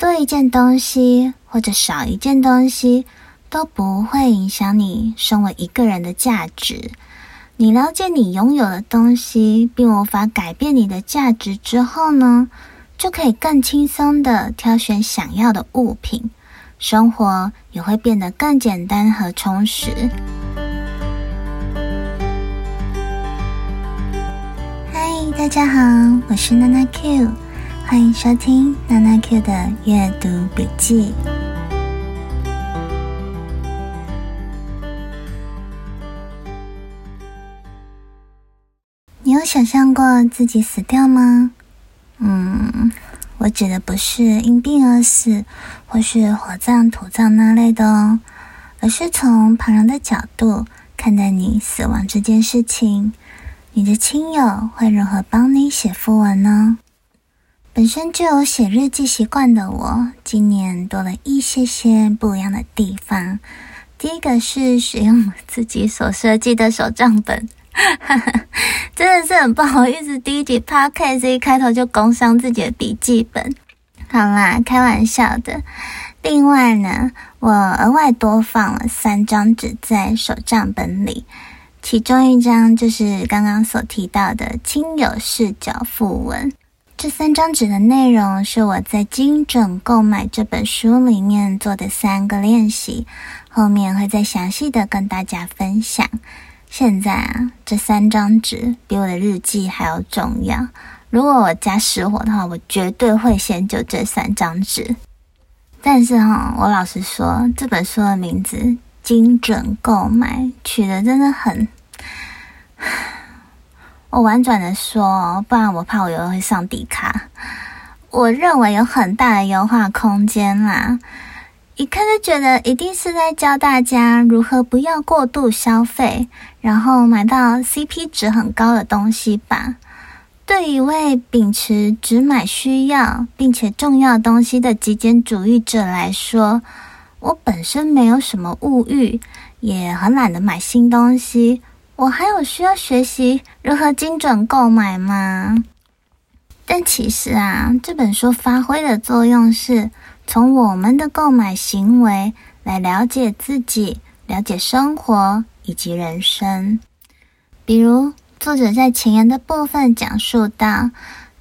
多一件东西或者少一件东西都不会影响你身为一个人的价值。你了解你拥有的东西，并无法改变你的价值之后呢，就可以更轻松的挑选想要的物品，生活也会变得更简单和充实。嗨，大家好，我是娜娜 Q，欢迎收听娜娜 Q 的阅读笔记。你有想象过自己死掉吗？嗯，我指的不是因病而死，或是火葬、土葬那类的哦，而是从旁人的角度看待你死亡这件事情。你的亲友会如何帮你写讣文呢？本身就有写日记习惯的我，今年多了一些些不一样的地方。第一个是使用自己所设计的手账本。哈哈，真的是很不好意思，第一集 podcast 一开头就工伤自己的笔记本。好啦，开玩笑的。另外呢，我额外多放了三张纸在手账本里，其中一张就是刚刚所提到的亲友视角讣文。这三张纸的内容是我在精准购买这本书里面做的三个练习，后面会再详细的跟大家分享。现在啊，这三张纸比我的日记还要重要。如果我家失火的话，我绝对会先救这三张纸。但是哈，我老实说，这本书的名字“精准购买”取得真的很……我婉转的说，不然我怕我又会上底卡。我认为有很大的优化空间啦。一看就觉得一定是在教大家如何不要过度消费，然后买到 CP 值很高的东西吧。对一位秉持只买需要并且重要东西的极简主义者来说，我本身没有什么物欲，也很懒得买新东西。我还有需要学习如何精准购买吗？但其实啊，这本书发挥的作用是。从我们的购买行为来了解自己、了解生活以及人生。比如，作者在前言的部分讲述到，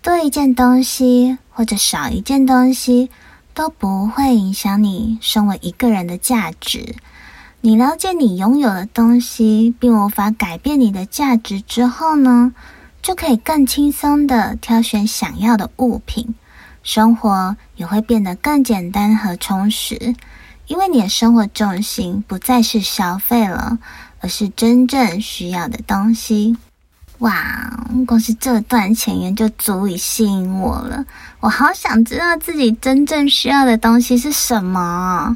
多一件东西或者少一件东西都不会影响你身为一个人的价值。你了解你拥有的东西，并无法改变你的价值之后呢，就可以更轻松的挑选想要的物品。生活也会变得更简单和充实，因为你的生活重心不再是消费了，而是真正需要的东西。哇，光是这段前言就足以吸引我了。我好想知道自己真正需要的东西是什么。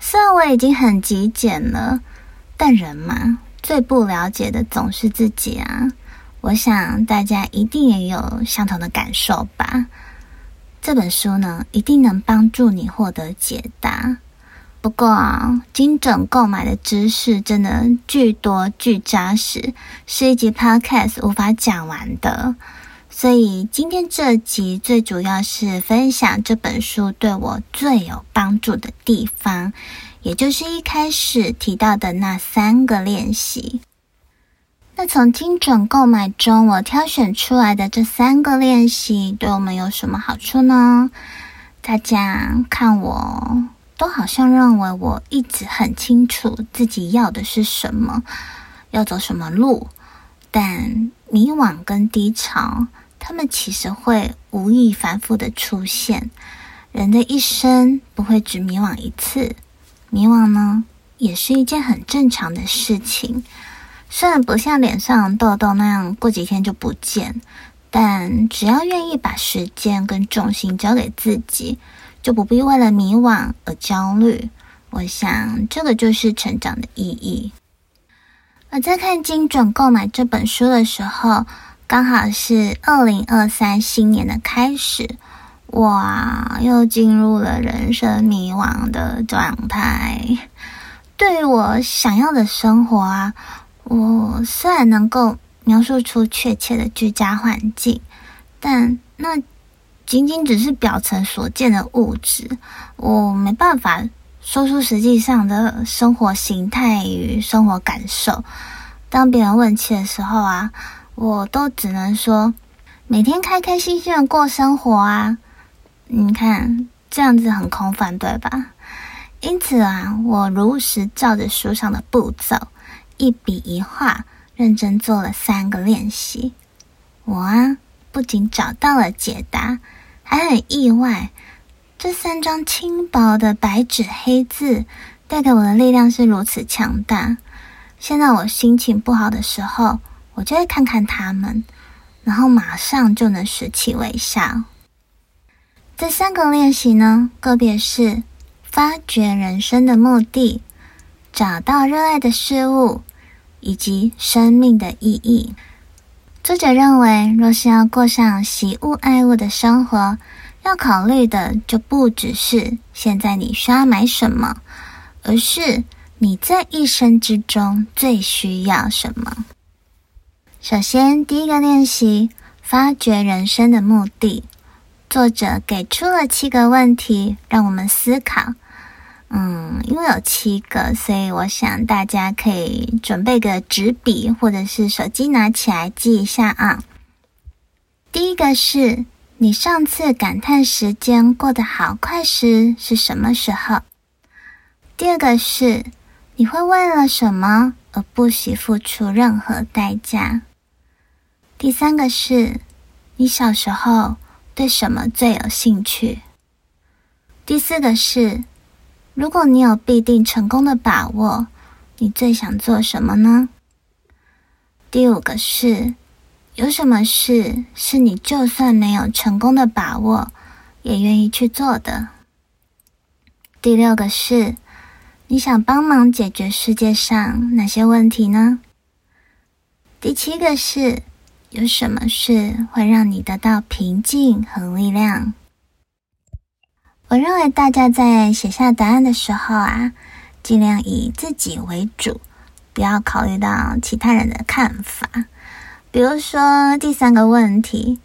虽然我已经很极简了，但人嘛，最不了解的总是自己啊。我想大家一定也有相同的感受吧。这本书呢，一定能帮助你获得解答。不过啊，精准购买的知识真的巨多巨扎实，是一集 podcast 无法讲完的。所以今天这集最主要是分享这本书对我最有帮助的地方，也就是一开始提到的那三个练习。那从精准购买中，我挑选出来的这三个练习，对我们有什么好处呢？大家看我，都好像认为我一直很清楚自己要的是什么，要走什么路。但迷惘跟低潮，他们其实会无意反复的出现。人的一生不会只迷惘一次，迷惘呢，也是一件很正常的事情。虽然不像脸上痘痘那样过几天就不见，但只要愿意把时间跟重心交给自己，就不必为了迷惘而焦虑。我想，这个就是成长的意义。我在看《精准购买》这本书的时候，刚好是二零二三新年的开始，哇，又进入了人生迷惘的状态。对于我想要的生活啊。我虽然能够描述出确切的居家环境，但那仅仅只是表层所见的物质，我没办法说出实际上的生活形态与生活感受。当别人问起的时候啊，我都只能说每天开开心心的过生活啊。你看这样子很空泛，对吧？因此啊，我如实照着书上的步骤，一笔一画，认真做了三个练习。我啊，不仅找到了解答，还很意外，这三张轻薄的白纸黑字带给我的力量是如此强大。现在我心情不好的时候，我就会看看他们，然后马上就能拾起微笑。这三个练习呢，个别是。发掘人生的目的，找到热爱的事物，以及生命的意义。作者认为，若是要过上喜物爱物的生活，要考虑的就不只是现在你需要买什么，而是你在一生之中最需要什么。首先，第一个练习，发掘人生的目的。作者给出了七个问题，让我们思考。嗯，因为有七个，所以我想大家可以准备个纸笔或者是手机拿起来记一下啊。第一个是你上次感叹时间过得好快时是什么时候？第二个是你会为了什么而不惜付出任何代价？第三个是你小时候对什么最有兴趣？第四个是。如果你有必定成功的把握，你最想做什么呢？第五个是，有什么事是你就算没有成功的把握，也愿意去做的？第六个是，你想帮忙解决世界上哪些问题呢？第七个是，有什么事会让你得到平静和力量？我认为大家在写下答案的时候啊，尽量以自己为主，不要考虑到其他人的看法。比如说第三个问题，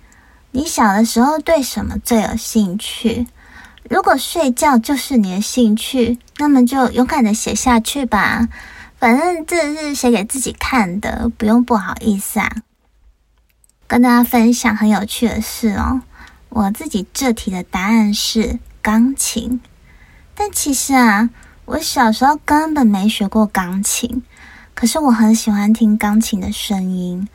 你小的时候对什么最有兴趣？如果睡觉就是你的兴趣，那么就勇敢的写下去吧。反正这是写给自己看的，不用不好意思啊。跟大家分享很有趣的事哦，我自己这题的答案是。钢琴，但其实啊，我小时候根本没学过钢琴。可是我很喜欢听钢琴的声音。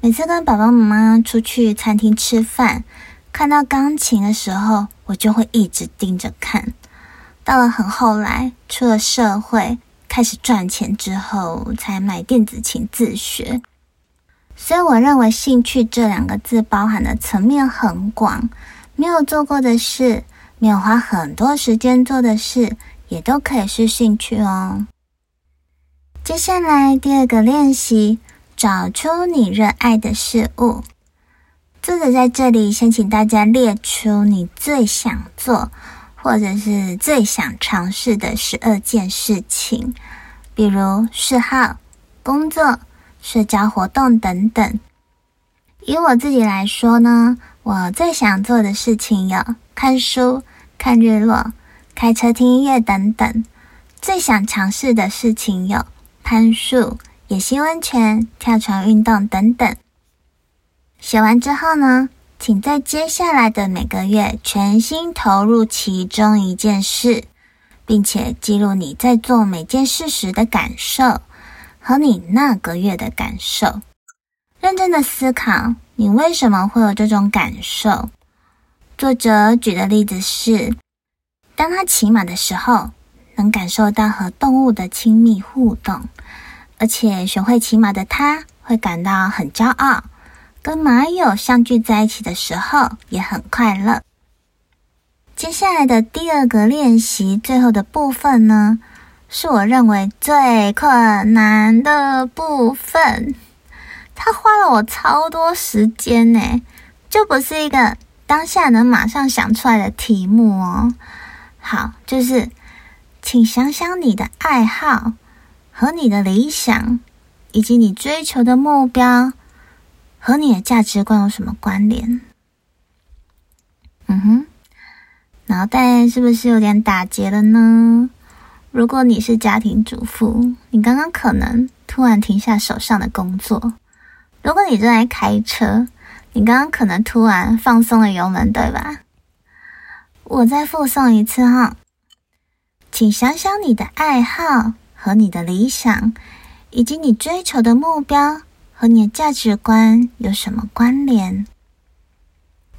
每次跟爸爸妈妈出去餐厅吃饭，看到钢琴的时候，我就会一直盯着看。到了很后来，出了社会，开始赚钱之后，才买电子琴自学。所以我认为“兴趣”这两个字包含的层面很广，没有做过的事。没有花很多时间做的事，也都可以是兴趣哦。接下来第二个练习，找出你热爱的事物。作者在这里先请大家列出你最想做或者是最想尝试的十二件事情，比如嗜好、工作、社交活动等等。以我自己来说呢，我最想做的事情有。看书、看日落、开车听音乐等等。最想尝试的事情有攀树、野溪温泉、跳床运动等等。写完之后呢，请在接下来的每个月全心投入其中一件事，并且记录你在做每件事时的感受和你那个月的感受。认真的思考，你为什么会有这种感受？作者举的例子是，当他骑马的时候，能感受到和动物的亲密互动，而且学会骑马的他会感到很骄傲。跟马友相聚在一起的时候，也很快乐。接下来的第二个练习，最后的部分呢，是我认为最困难的部分。他花了我超多时间呢，就不是一个。当下能马上想出来的题目哦，好，就是请想想你的爱好和你的理想，以及你追求的目标和你的价值观有什么关联？嗯哼，脑袋是不是有点打结了呢？如果你是家庭主妇，你刚刚可能突然停下手上的工作；如果你正在开车，你刚刚可能突然放松了油门，对吧？我再复诵一次哈，请想想你的爱好和你的理想，以及你追求的目标和你的价值观有什么关联？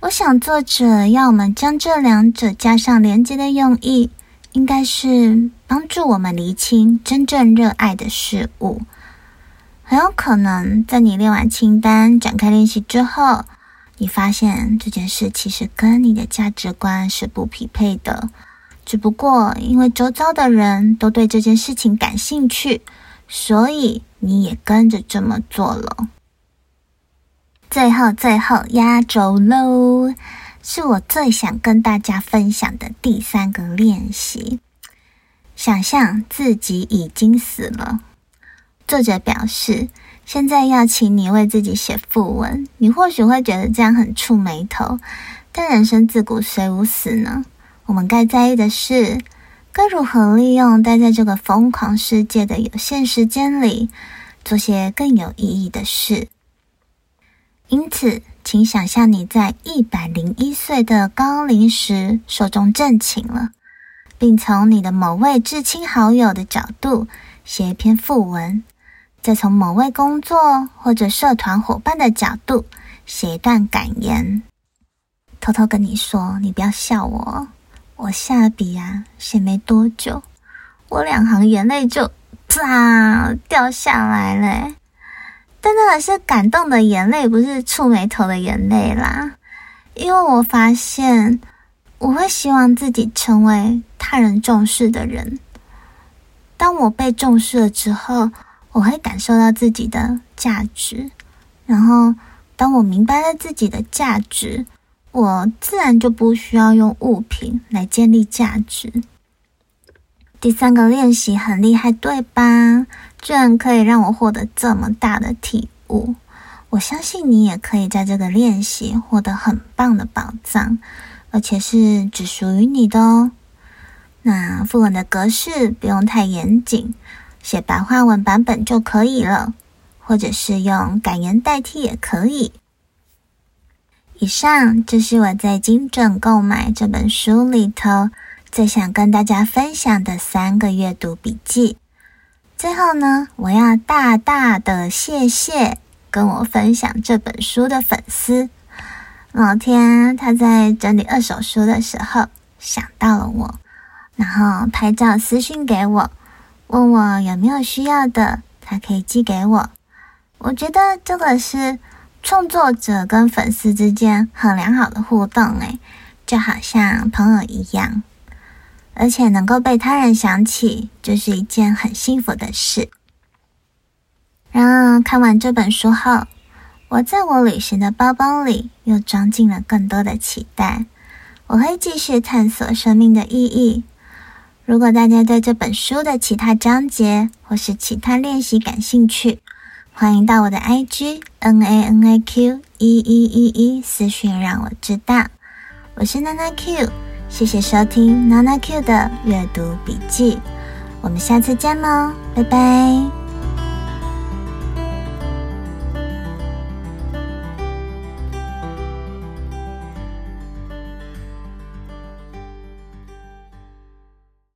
我想作者要我们将这两者加上连接的用意，应该是帮助我们厘清真正热爱的事物。很有可能在你列完清单、展开练习之后，你发现这件事其实跟你的价值观是不匹配的。只不过因为周遭的人都对这件事情感兴趣，所以你也跟着这么做了。最后，最后压轴喽，是我最想跟大家分享的第三个练习：想象自己已经死了。作者表示，现在要请你为自己写副文。你或许会觉得这样很触眉头，但人生自古谁无死呢？我们该在意的是，该如何利用待在这个疯狂世界的有限时间里，做些更有意义的事。因此，请想象你在一百零一岁的高龄时寿终正寝了，并从你的某位至亲好友的角度写一篇副文。再从某位工作或者社团伙伴的角度写一段感言，偷偷跟你说，你不要笑我。我下笔啊，写没多久，我两行眼泪就啪 掉下来了。但那个是感动的眼泪，不是触眉头的眼泪啦。因为我发现，我会希望自己成为他人重视的人。当我被重视了之后。我会感受到自己的价值，然后当我明白了自己的价值，我自然就不需要用物品来建立价值。第三个练习很厉害，对吧？居然可以让我获得这么大的体悟。我相信你也可以在这个练习获得很棒的宝藏，而且是只属于你的哦。那副文的格式不用太严谨。写白话文版本就可以了，或者是用感言代替也可以。以上就是我在精准购买这本书里头最想跟大家分享的三个阅读笔记。最后呢，我要大大的谢谢跟我分享这本书的粉丝老天，他在整理二手书的时候想到了我，然后拍照私信给我。问我有没有需要的，他可以寄给我。我觉得这个是创作者跟粉丝之间很良好的互动，诶，就好像朋友一样，而且能够被他人想起，就是一件很幸福的事。然而看完这本书后，我在我旅行的包包里又装进了更多的期待。我会继续探索生命的意义。如果大家对这本书的其他章节或是其他练习感兴趣，欢迎到我的 IG N A N A Q 一一一一私讯让我知道。我是娜娜 Q，谢谢收听娜娜 Q 的阅读笔记，我们下次见喽，拜拜。